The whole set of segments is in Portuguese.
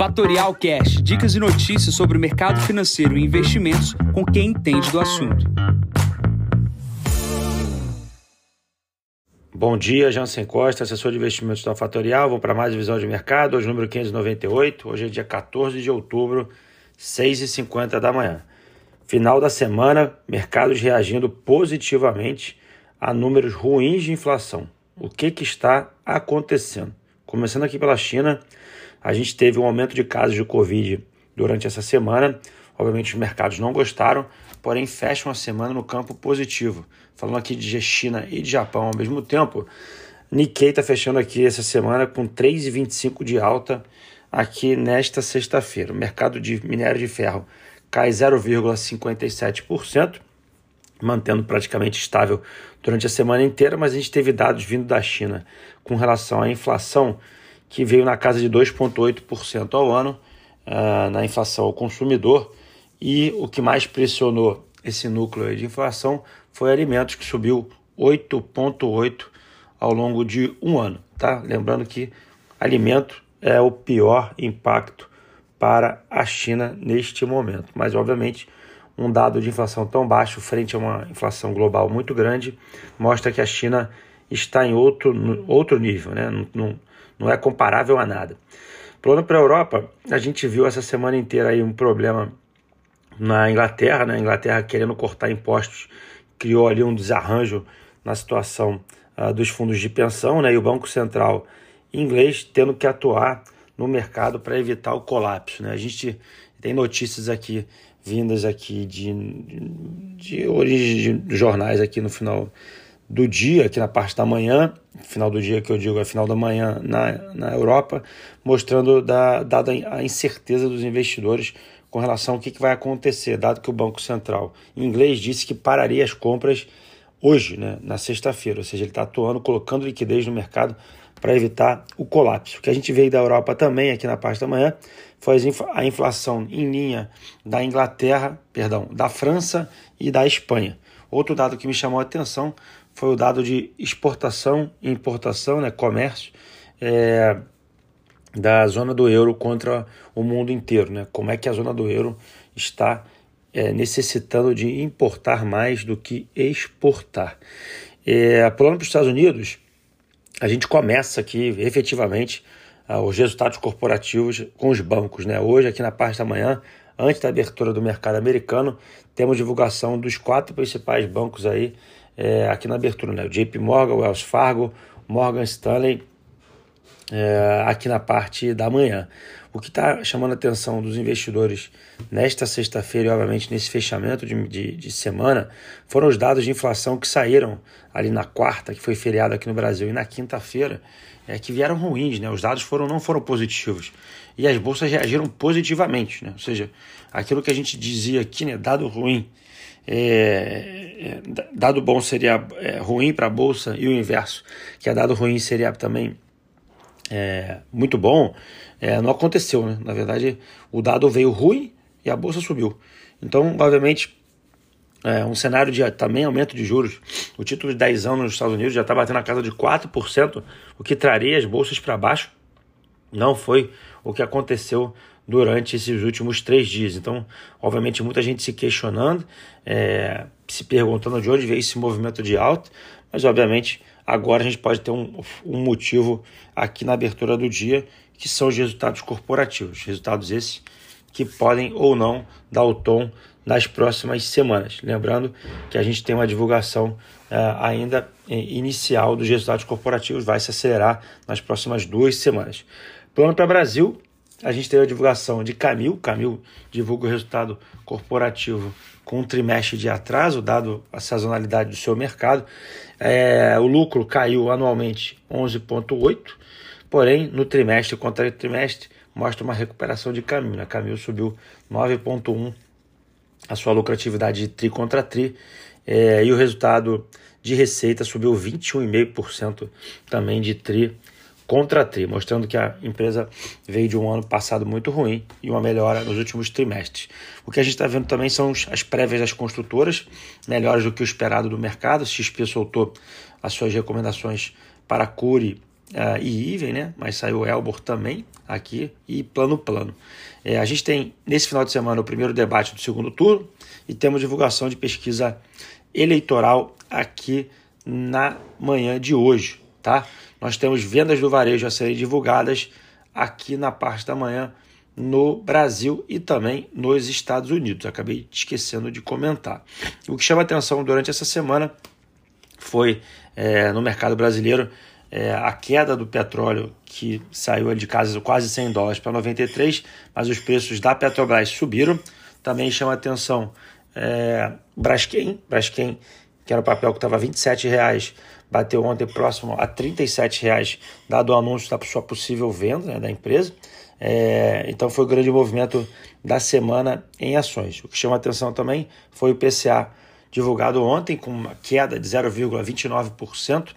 Fatorial Cash, dicas e notícias sobre o mercado financeiro e investimentos com quem entende do assunto. Bom dia, Jansen Costa, assessor de investimentos da Fatorial. Vamos para mais visão de mercado, hoje número 598. Hoje é dia 14 de outubro, 6h50 da manhã. Final da semana, mercados reagindo positivamente a números ruins de inflação. O que, que está acontecendo? Começando aqui pela China, a gente teve um aumento de casos de Covid durante essa semana. Obviamente, os mercados não gostaram, porém fecham a semana no campo positivo. Falando aqui de China e de Japão ao mesmo tempo, Nikkei está fechando aqui essa semana com 3,25 de alta aqui nesta sexta-feira. O mercado de minério de ferro cai 0,57%, mantendo praticamente estável durante a semana inteira, mas a gente teve dados vindo da China com relação à inflação, que veio na casa de 2,8% ao ano, uh, na inflação ao consumidor, e o que mais pressionou esse núcleo de inflação foi alimentos, que subiu 8,8% ao longo de um ano. Tá? Lembrando que alimento é o pior impacto para a China neste momento. Mas, obviamente, um dado de inflação tão baixo frente a uma inflação global muito grande mostra que a China está em outro, outro nível, né? Não, é comparável a nada. Plano para a Europa, a gente viu essa semana inteira aí um problema na Inglaterra, né? a Inglaterra querendo cortar impostos, criou ali um desarranjo na situação uh, dos fundos de pensão, né? e o Banco Central inglês tendo que atuar no mercado para evitar o colapso. Né? A gente tem notícias aqui vindas aqui de, de origem de jornais aqui no final do dia, aqui na parte da manhã, final do dia que eu digo é final da manhã na, na Europa, mostrando da, dada a incerteza dos investidores com relação ao que, que vai acontecer, dado que o Banco Central inglês disse que pararia as compras hoje, né, na sexta-feira, ou seja, ele está atuando, colocando liquidez no mercado para evitar o colapso. O que a gente veio da Europa também aqui na parte da manhã foi a inflação em linha da Inglaterra, perdão, da França e da Espanha. Outro dado que me chamou a atenção foi o dado de exportação e importação, né, comércio, é, da zona do euro contra o mundo inteiro. Né? Como é que a zona do euro está é, necessitando de importar mais do que exportar. É, pulando para os Estados Unidos, a gente começa aqui efetivamente os resultados corporativos com os bancos. Né? Hoje, aqui na parte da manhã, antes da abertura do mercado americano, temos divulgação dos quatro principais bancos aí é, aqui na abertura, né? O JP Morgan, Wells Fargo, Morgan Stanley, é, aqui na parte da manhã. O que está chamando a atenção dos investidores nesta sexta-feira e, obviamente, nesse fechamento de, de, de, semana foram os dados de inflação que saíram ali na quarta, que foi feriado aqui no Brasil, e na quinta-feira, é, que vieram ruins, né? Os dados foram, não foram positivos. E as bolsas reagiram positivamente, né? Ou seja, aquilo que a gente dizia aqui, né? Dado ruim, é, é, dado bom seria é, ruim para a bolsa e o inverso, que a dado ruim seria também é, muito bom, é, não aconteceu. Né? Na verdade, o dado veio ruim e a bolsa subiu. Então, obviamente, é um cenário de também aumento de juros. O título de 10 anos nos Estados Unidos já está batendo a casa de 4%, o que traria as bolsas para baixo. Não foi o que aconteceu durante esses últimos três dias. Então, obviamente, muita gente se questionando, é, se perguntando de onde veio esse movimento de alta, mas obviamente agora a gente pode ter um, um motivo aqui na abertura do dia, que são os resultados corporativos. Resultados esses que podem ou não dar o tom nas próximas semanas. Lembrando que a gente tem uma divulgação uh, ainda inicial dos resultados corporativos, vai se acelerar nas próximas duas semanas. Plano para Brasil, a gente teve a divulgação de Camil. Camil divulga o resultado corporativo com um trimestre de atraso, dado a sazonalidade do seu mercado. É, o lucro caiu anualmente 11,8%, porém no trimestre contra trimestre mostra uma recuperação de Camil. Né? Camil subiu 9,1% a sua lucratividade de tri contra tri, é, e o resultado de receita subiu 21,5% também de tri contra tri, mostrando que a empresa veio de um ano passado muito ruim e uma melhora nos últimos trimestres. O que a gente está vendo também são as prévias das construtoras, melhores do que o esperado do mercado. A XP soltou as suas recomendações para a Cure uh, e Iven, né? Mas saiu Elbor também aqui e plano plano. É, a gente tem nesse final de semana o primeiro debate do segundo turno e temos divulgação de pesquisa eleitoral aqui na manhã de hoje, tá? Nós temos vendas do varejo a serem divulgadas aqui na parte da manhã no Brasil e também nos Estados Unidos. Acabei esquecendo de comentar. O que chama atenção durante essa semana foi é, no mercado brasileiro é, a queda do petróleo que saiu de casa quase 100 dólares para 93, mas os preços da Petrobras subiram. Também chama atenção é, Braskem, Braskem que era o papel que estava R$ 27,00, bateu ontem próximo a R$ 37,00, dado o anúncio da sua possível venda né, da empresa. É, então foi o grande movimento da semana em ações. O que chama atenção também foi o PCA divulgado ontem com uma queda de 0,29%,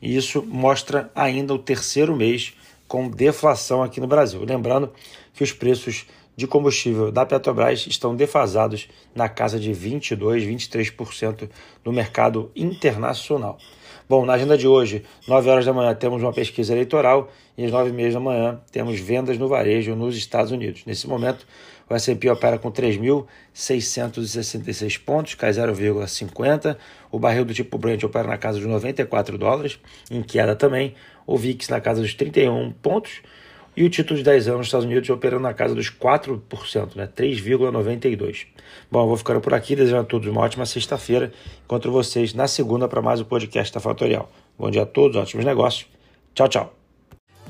e isso mostra ainda o terceiro mês com deflação aqui no Brasil. Lembrando que os preços de combustível da Petrobras estão defasados na casa de 22, 23% no mercado internacional. Bom, na agenda de hoje, 9 horas da manhã, temos uma pesquisa eleitoral e às 9 e meia da manhã temos vendas no varejo nos Estados Unidos. Nesse momento, o S&P opera com 3.666 pontos, cai 0,50. O barril do tipo Brent opera na casa dos 94 dólares, em queda também. O VIX na casa dos 31 pontos. E o título de 10 anos nos Estados Unidos operando na casa dos 4%, né? 3,92%. Bom, eu vou ficando por aqui, desejando a todos uma ótima sexta-feira. Encontro vocês na segunda para mais um podcast da Fatorial. Bom dia a todos, ótimos negócios. Tchau, tchau.